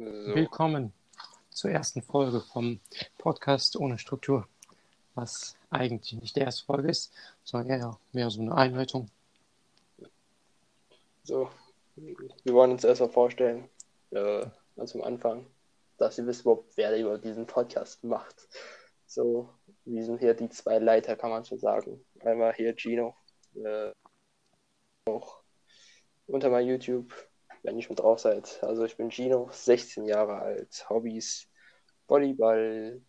So. Willkommen zur ersten Folge vom Podcast ohne Struktur, was eigentlich nicht die erste Folge ist, sondern eher mehr so eine Einleitung. So, wir wollen uns erstmal vorstellen, äh, ganz am Anfang, dass ihr wisst, überhaupt, wer über diesen Podcast macht. So, wir sind hier die zwei Leiter, kann man schon sagen. Einmal hier Gino, äh, auch unter meinem YouTube wenn ihr schon drauf seid. Also ich bin Gino, 16 Jahre alt, Hobbys, Volleyball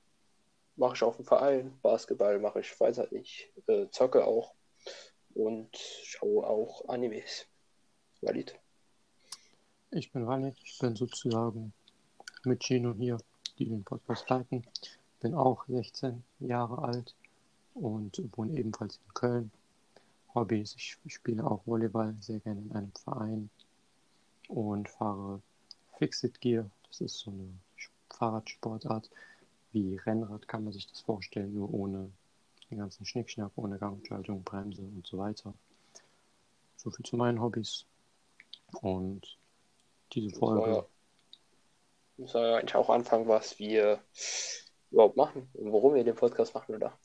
mache ich auf dem Verein, Basketball mache ich Freizeit nicht, äh, zocke auch und schaue auch Animes. Walid. Ich bin Walid, ich bin sozusagen mit Gino hier, die den Podcast leiten. Bin auch 16 Jahre alt und wohne ebenfalls in Köln. Hobbys, ich spiele auch Volleyball sehr gerne in einem Verein und fahre Fixed Gear. Das ist so eine Fahrradsportart. Wie Rennrad kann man sich das vorstellen, nur ohne den ganzen Schnickschnack, ohne Gangschaltung, Bremse und so weiter. So viel zu meinen Hobbys. Und diese Folge. Das soll ja eigentlich auch anfangen, was wir überhaupt machen und warum wir den Podcast machen, oder?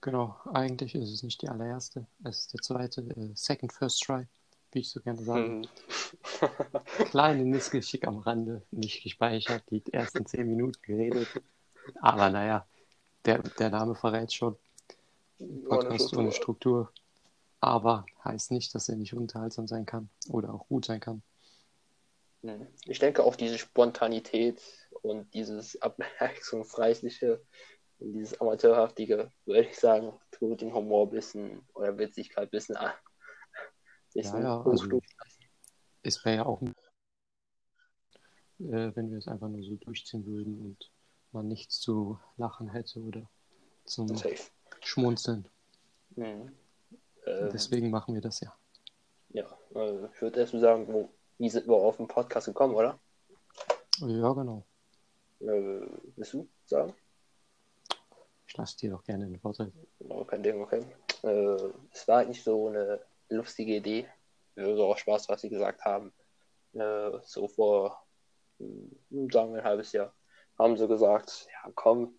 Genau, eigentlich ist es nicht die allererste, es ist der zweite, äh, Second First Try wie ich so gerne sage. Hm. Kleine Missgeschick am Rande, nicht gespeichert, die ersten zehn Minuten geredet. Aber naja, der, der Name verrät schon. Podcast ohne Struktur. Aber heißt nicht, dass er nicht unterhaltsam sein kann oder auch gut sein kann. Hm. Ich denke auch diese Spontanität und dieses Abwechslungsreichliche und dieses Amateurhaftige, würde ich sagen, tut den Humor ein bisschen oder Witzigkeit ein bisschen ja, ja, also, es wäre ja auch, äh, wenn wir es einfach nur so durchziehen würden und man nichts zu lachen hätte oder zum Safe. Schmunzeln. Mhm. Ähm, Deswegen machen wir das ja. Ja, äh, ich würde erst mal sagen, wo, wie sind wir auf den Podcast gekommen, oder? Ja, genau. Äh, willst du sagen? Ich lasse dir doch gerne den Vorteil. Oh, kein Ding, okay. Äh, es war eigentlich so eine lustige Idee. So auch Spaß, was sie gesagt haben. Äh, so vor, hm, sagen wir ein halbes Jahr, haben sie gesagt, ja komm,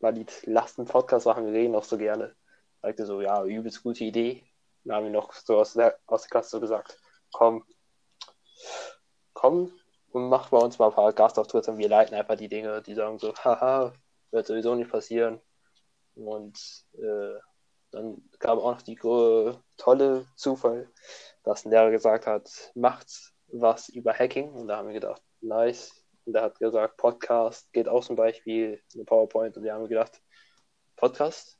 Walid, lass einen Podcast machen, wir reden auch so gerne. Sagte so, ja, übelst gute Idee. Dann haben wir noch so aus der, aus der Klasse gesagt, komm, komm und mach bei uns mal ein paar Gastauftritte und wir leiten einfach die Dinge, die sagen so, haha, wird sowieso nicht passieren. Und äh, dann kam auch noch die äh, tolle Zufall, dass ein Lehrer gesagt hat, macht was über Hacking. Und da haben wir gedacht, nice. Und er hat gesagt, Podcast geht auch zum Beispiel eine PowerPoint. Und wir haben gedacht, Podcast,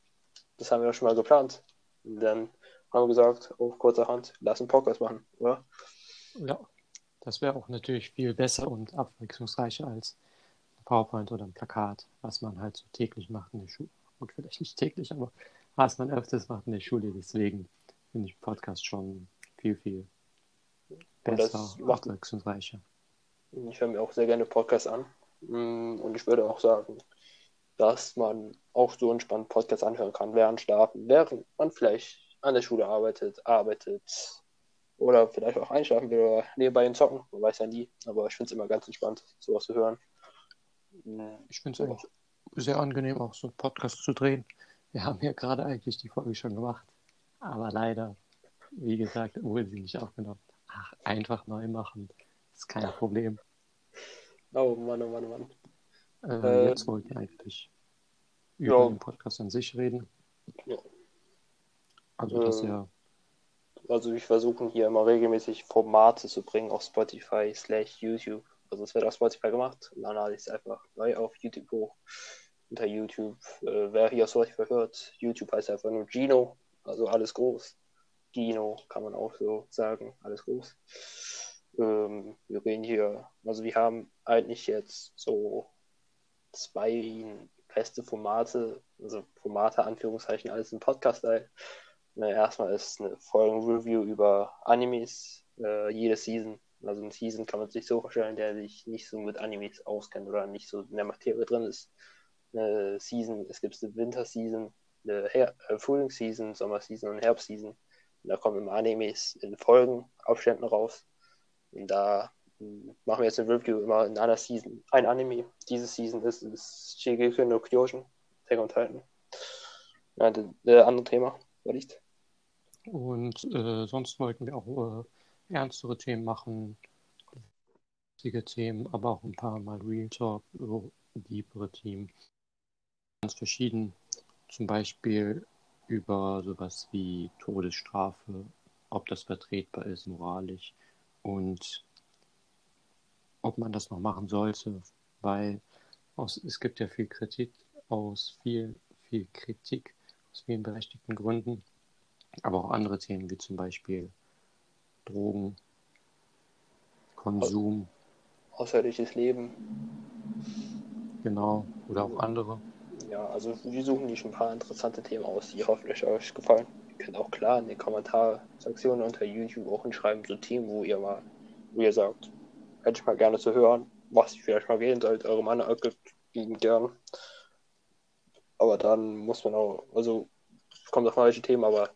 das haben wir schon mal geplant. Und dann haben wir gesagt, auf kurzerhand, lass einen Podcast machen, oder? Ja, das wäre auch natürlich viel besser und abwechslungsreicher als ein PowerPoint oder ein Plakat, was man halt so täglich macht in der Schule. Und vielleicht nicht täglich, aber was man öfters macht in der Schule. Deswegen finde ich Podcast schon viel, viel besser, abwechslungsreicher. Ich höre mir auch sehr gerne Podcasts an. Mm, und ich würde auch sagen, dass man auch so entspannt Podcasts anhören kann, während schlafen, während man vielleicht an der Schule arbeitet, arbeitet oder vielleicht auch einschlafen will oder nebenbei in Zocken. Man weiß ja nie, aber ich finde es immer ganz entspannt, sowas zu hören. Ich finde es auch sehr angenehm, auch so einen Podcast zu drehen. Wir haben ja gerade eigentlich die Folge schon gemacht. Aber leider, wie gesagt, wurde sie nicht aufgenommen. Ach, einfach neu machen. Ist kein Problem. Oh Mann, oh Mann, oh Mann. Äh, äh, jetzt wollten wir eigentlich über ja. den Podcast an sich reden. Ja. Also, das ähm, ja. Also, wir versuchen hier immer regelmäßig Formate zu bringen auf Spotify slash YouTube. Also, es wird auf Spotify gemacht und dann lade ich es einfach neu auf YouTube hoch unter YouTube. Äh, wer hier solch verhört, YouTube heißt einfach nur Gino, also alles groß. Gino kann man auch so sagen, alles groß. Ähm, wir reden hier, also wir haben eigentlich jetzt so zwei feste Formate, also Formate, Anführungszeichen, alles im Podcast-Style. Erstmal ist eine Folgen-Review über Animes, äh, jede Season. Also eine Season kann man sich so vorstellen, der sich nicht so mit Animes auskennt oder nicht so in der Materie drin ist eine Season, es gibt eine Winter-Season, eine Her äh, Sommer-Season und Herbst-Season. Da kommen immer Animes in Folgen, Aufständen raus. Und da machen wir jetzt ein Review immer in einer Season. Ein Anime. Diese Season ist, ist Shigeki no Kyojin, Attack on Titan. Ja, das, das andere Thema, nicht. Und äh, sonst wollten wir auch äh, ernstere Themen machen, lustige Themen, aber auch ein paar Mal Real Talk, so deepere Themen. Ganz verschieden. Zum Beispiel über sowas wie Todesstrafe, ob das vertretbar ist, moralisch und ob man das noch machen sollte, weil aus, es gibt ja viel Kritik aus viel, viel Kritik aus vielen berechtigten Gründen, aber auch andere Themen wie zum Beispiel Drogen, Konsum, Außerirdisches Leben. genau, oder auch andere. Ja, also wir suchen hier schon ein paar interessante Themen aus, die hoffentlich euch gefallen. Ihr könnt auch klar in den Kommentarsektionen unter YouTube auch hinschreiben, so Themen, wo ihr mal, wo ihr sagt, hätte ich mal gerne zu hören, was ich vielleicht mal wählen sollte, eure Meinung lieben gern. Aber dann muss man auch, also kommt auf welche Themen, aber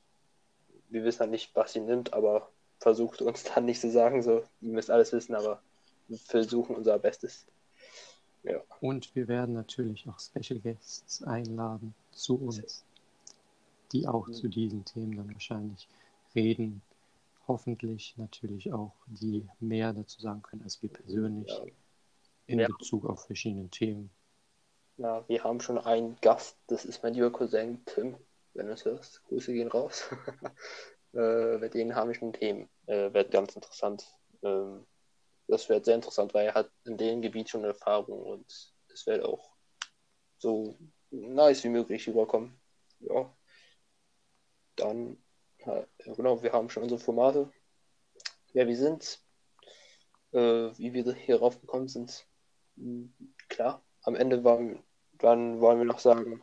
wir wissen halt nicht, was sie nimmt, aber versucht uns dann nicht zu sagen, so, ihr müsst alles wissen, aber wir versuchen unser Bestes. Ja. Und wir werden natürlich auch Special Guests einladen zu uns, die auch zu diesen Themen dann wahrscheinlich reden. Hoffentlich natürlich auch, die mehr dazu sagen können als wir persönlich Ja. in Ja. Bezug auf verschiedene Themen. Na, wir haben schon einen Gast, das ist mein lieber Cousin Tim, wenn du es hörst. Grüße gehen raus. äh, mit denen haben wir schon Themen. Äh, wird ganz interessant. Ähm, das wird sehr interessant, weil er hat in dem Gebiet schon Erfahrung und es wird auch so nice wie möglich rüberkommen. Ja. Dann, ja, genau, wir haben schon unsere Formate. Wer wir sind, äh, wie wir hier raufgekommen sind. Hm, Klar, am Ende waren, dann wollen wir noch sagen,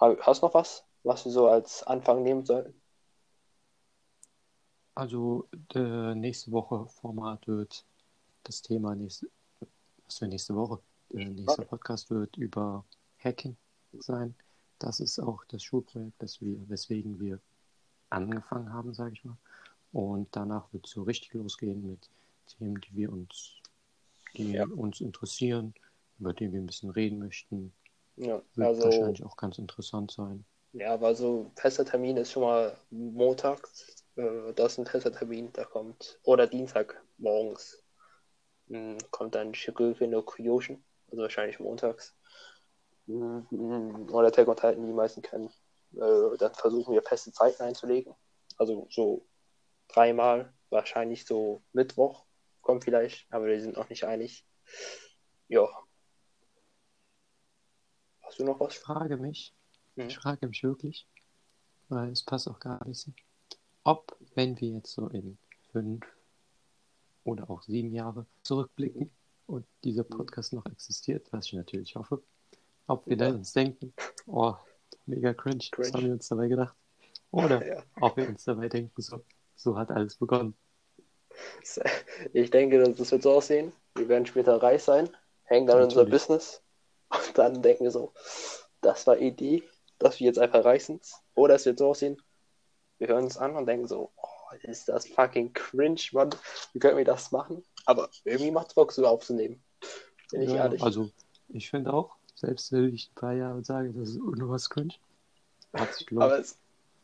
ha- hast du noch was, was wir so als Anfang nehmen sollten? Also nächste Woche Format wird das Thema nächste, was für nächste Woche? Der nächste Podcast wird über Hacking sein. Das ist auch das Schulprojekt, das wir, weswegen wir angefangen haben, sage ich mal. Und danach wird es so richtig losgehen mit Themen, die wir uns, die Ja. uns interessieren, über die wir ein bisschen reden möchten. Ja, Wird also, wahrscheinlich auch ganz interessant sein. ja, aber so fester Termin ist schon mal montags. Äh, das ist ein fester Termin, da kommt, oder Dienstag morgens kommt dann Shigeki no Kyojin, also wahrscheinlich montags. Oder Attack on Titan, die meisten kennen. Äh, dann versuchen wir feste Zeiten einzulegen. Also so dreimal, wahrscheinlich so Mittwoch kommt vielleicht, aber wir sind noch nicht einig. Ja. Hast du noch was? Ich frage mich, Mhm. ich frage mich wirklich, weil es passt auch gar nicht, ob, wenn wir jetzt so in fünf oder auch sieben Jahre zurückblicken und dieser Podcast noch existiert, was ich natürlich hoffe, ob wir Ja. dann uns denken, oh, mega cringe, was Cringe. haben wir uns dabei gedacht? Oder Ja. ob wir uns dabei denken, so, so hat alles begonnen. Ich denke, das wird so aussehen. Wir werden später reich sein, hängen dann in unser Natürlich. Business und dann denken wir so, das war Idee, dass wir jetzt einfach reich sind. Oder es wird so aussehen, wir hören uns an und denken so, oh, ist das fucking cringe, Mann. Wie können wir das machen? Aber irgendwie macht es Bock, so aufzunehmen. Bin ich Ja, ehrlich. also, ich finde auch, selbst wenn ich ein paar Jahre sage, das ist nur was cringe, hat sich gelohnt. Aber es,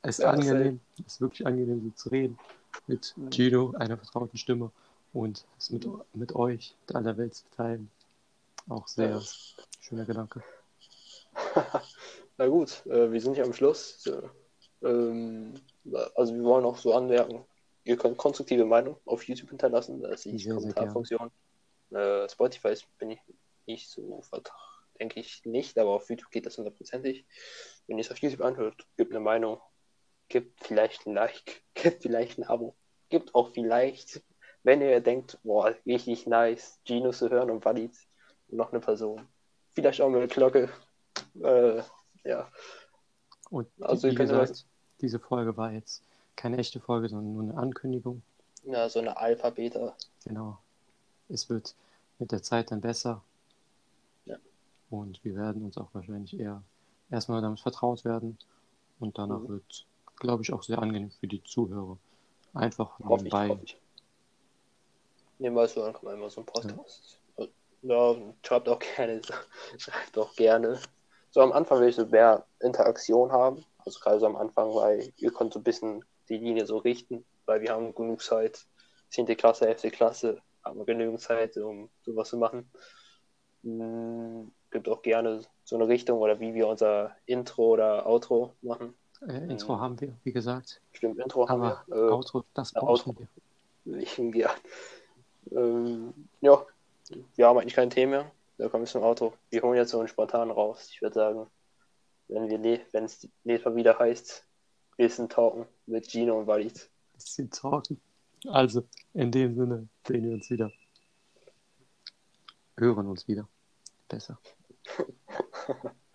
Es ist Ja, angenehm, es ist wirklich angenehm, so zu reden. Mit. Gino, einer vertrauten Stimme, und es mit, mit euch, mit aller Welt zu teilen. Auch sehr Ja. schöner Gedanke. Na gut, äh, wir sind hier am Schluss. So, ähm, also wir wollen auch so anmerken, ihr könnt konstruktive Meinung auf YouTube hinterlassen, da ist die Sehr, sehr Kommentarfunktion. Äh, Spotify ist- bin ich nicht so denke ich nicht, aber auf YouTube geht das hundertprozentig. Wenn ihr es auf YouTube anhört, gebt eine Meinung, gebt vielleicht ein Like, gebt vielleicht ein Abo, gebt auch vielleicht, wenn ihr denkt, boah, richtig nice, Gino zu hören und Walid und noch eine Person, vielleicht auch mit eine Glocke. Äh, ja. Und Also wie gesagt, diese Folge war jetzt keine echte Folge, sondern nur eine Ankündigung. Ja, so eine Alpha, Beta. Genau. Es wird mit der Zeit dann besser. Ja. Und wir werden uns auch wahrscheinlich eher erstmal damit vertraut werden. Und danach Mhm. wird, glaube ich, auch sehr angenehm für die Zuhörer. Einfach Hoffe ich, nebenbei ich. Nebenbei so, dann kann man immer so ein Podcast. Ja, schreibt auch gerne, schreibt auch gerne. So am Anfang will ich so mehr Interaktion haben. Also gerade so am Anfang, weil ihr könnt so ein bisschen die Linie so richten, weil wir haben genug Zeit. 10. Klasse, 11. Klasse, haben wir genügend Zeit, um sowas zu machen. Hm, gibt auch gerne so eine Richtung oder wie wir unser Intro oder Outro machen. Äh, Intro hm. haben wir, wie gesagt. Stimmt, Intro Aber haben wir. Äh, Outro, das brauchen Outro. wir. Ja. Ähm, ja, wir haben eigentlich kein Thema mehr. Da kommen wir zum Auto. Wir holen jetzt so einen spontan raus. Ich würde sagen, wenn wir wenn es nächstes Mal wieder heißt, Wissen talken mit Gino und Walid. Bisschen talken. Also, in dem Sinne sehen wir uns wieder. Hören uns wieder. Besser.